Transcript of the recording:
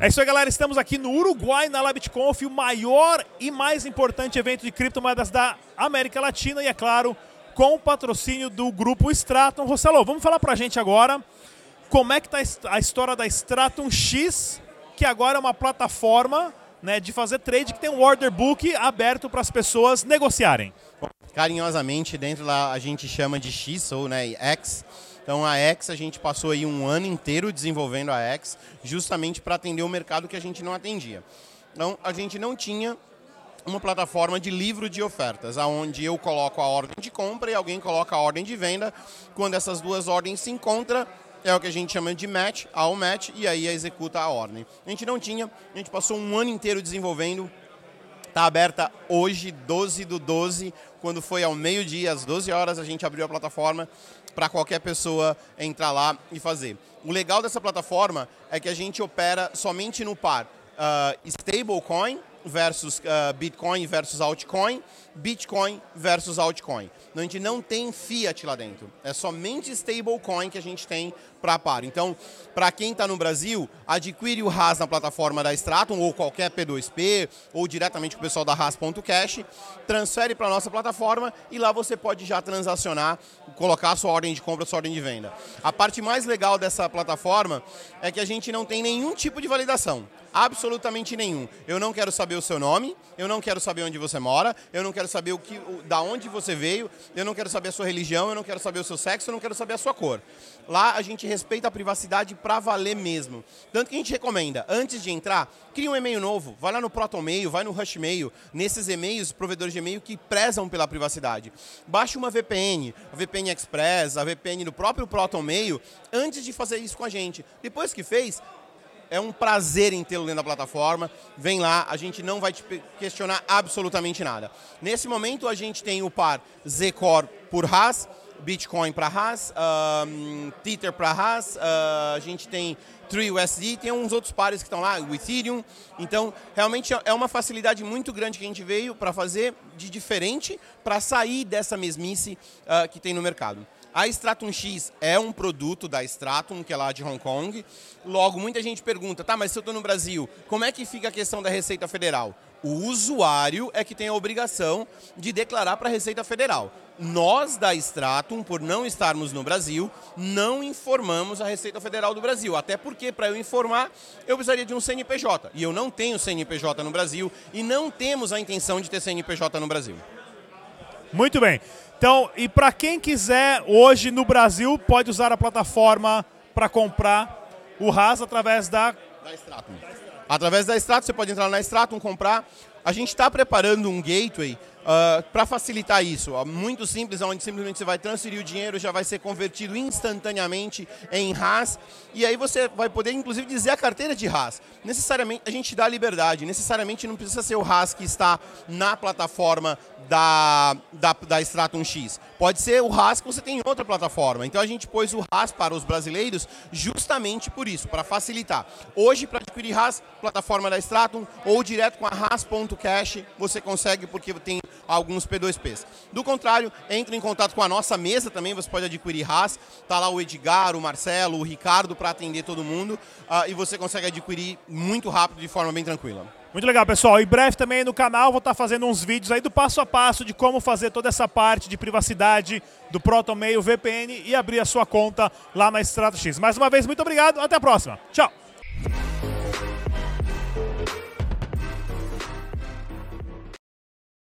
É isso aí, galera. Estamos aqui no Uruguai, na LabitConf, o maior e mais importante evento de criptomoedas da América Latina e, é claro, com o patrocínio do grupo Stratum. Rossello, vamos falar pra gente agora como é que está a história da Stratum X, que agora é uma plataforma né, de fazer trade que tem um order book aberto para as pessoas negociarem. Carinhosamente, dentro lá a gente chama de X ou né, X então a X a gente passou aí um ano inteiro desenvolvendo a X, justamente para atender o mercado que a gente não atendia. Então a gente não tinha uma plataforma de livro de ofertas, aonde eu coloco a ordem de compra e alguém coloca a ordem de venda. Quando essas duas ordens se encontram, é o que a gente chama de match, ao match, e aí executa a ordem. A gente não tinha, a gente passou um ano inteiro desenvolvendo. Está aberta hoje, 12 do 12, quando foi ao meio-dia, às 12 horas, a gente abriu a plataforma para qualquer pessoa entrar lá e fazer. O legal dessa plataforma é que a gente opera somente no par uh, stablecoin versus uh, Bitcoin versus altcoin, Bitcoin versus altcoin. Então, a gente não tem fiat lá dentro. É somente stablecoin que a gente tem para par. Então, para quem está no Brasil, adquire o RAS na plataforma da Stratum ou qualquer P2P ou diretamente com o pessoal da RAS.cash, transfere para a nossa plataforma e lá você pode já transacionar, colocar a sua ordem de compra, sua ordem de venda. A parte mais legal dessa plataforma é que a gente não tem nenhum tipo de validação. Absolutamente nenhum. Eu não quero saber o seu nome, eu não quero saber onde você mora, eu não quero saber o que, o, da onde você veio, eu não quero saber a sua religião, eu não quero saber o seu sexo, eu não quero saber a sua cor. Lá a gente respeita a privacidade para valer mesmo. Tanto que a gente recomenda, antes de entrar, cria um e-mail novo, vai lá no ProtonMail, vai no Rushmail, nesses e-mails, provedores de e-mail que prezam pela privacidade. Baixe uma VPN, a VPN Express, a VPN do próprio ProtonMail, antes de fazer isso com a gente. Depois que fez, é um prazer em tê-lo dentro da plataforma. Vem lá, a gente não vai te questionar absolutamente nada. Nesse momento, a gente tem o par Zcore por Haas, Bitcoin para Haas, um, Tether para Haas, uh, a gente tem TrueUSD, tem uns outros pares que estão lá, o Ethereum. Então, realmente é uma facilidade muito grande que a gente veio para fazer de diferente para sair dessa mesmice uh, que tem no mercado. A Stratum X é um produto da Stratum, que é lá de Hong Kong. Logo, muita gente pergunta, tá, mas se eu estou no Brasil, como é que fica a questão da Receita Federal? O usuário é que tem a obrigação de declarar para a Receita Federal. Nós da Stratum, por não estarmos no Brasil, não informamos a Receita Federal do Brasil. Até porque, para eu informar, eu precisaria de um CNPJ. E eu não tenho CNPJ no Brasil e não temos a intenção de ter CNPJ no Brasil. Muito bem. Então, e para quem quiser hoje no Brasil, pode usar a plataforma para comprar o RAS através da... Da Stratum. Através da Stratum, você pode entrar na Stratum, comprar. A gente está preparando um gateway uh, ah, para facilitar isso. Muito simples, onde simplesmente você vai transferir o dinheiro, já vai ser convertido instantaneamente em RAS, e aí você vai poder, inclusive, dizer a carteira de RAS. Necessariamente, a gente dá liberdade, necessariamente não precisa ser o RAS que está na plataforma da, da, da Stratum X. Pode ser o RAS que você tem em outra plataforma. Então a gente pôs o RAS para os brasileiros justamente por isso, para facilitar. Hoje, para adquirir RAS, plataforma da Stratum ou direto com a RAS.cash, você consegue porque tem alguns P2Ps. Do contrário, entre em contato com a nossa mesa também, você pode adquirir RAS. Está lá o Edgar, o Marcelo, o Ricardo para atender todo mundo uh, e você consegue adquirir muito rápido, de forma bem tranquila. Muito legal, pessoal. Em breve também no canal vou estar fazendo uns vídeos aí do passo a passo de como fazer toda essa parte de privacidade do ProtonMail VPN e abrir a sua conta lá na Strato X. Mais uma vez, muito obrigado. Até a próxima. Tchau.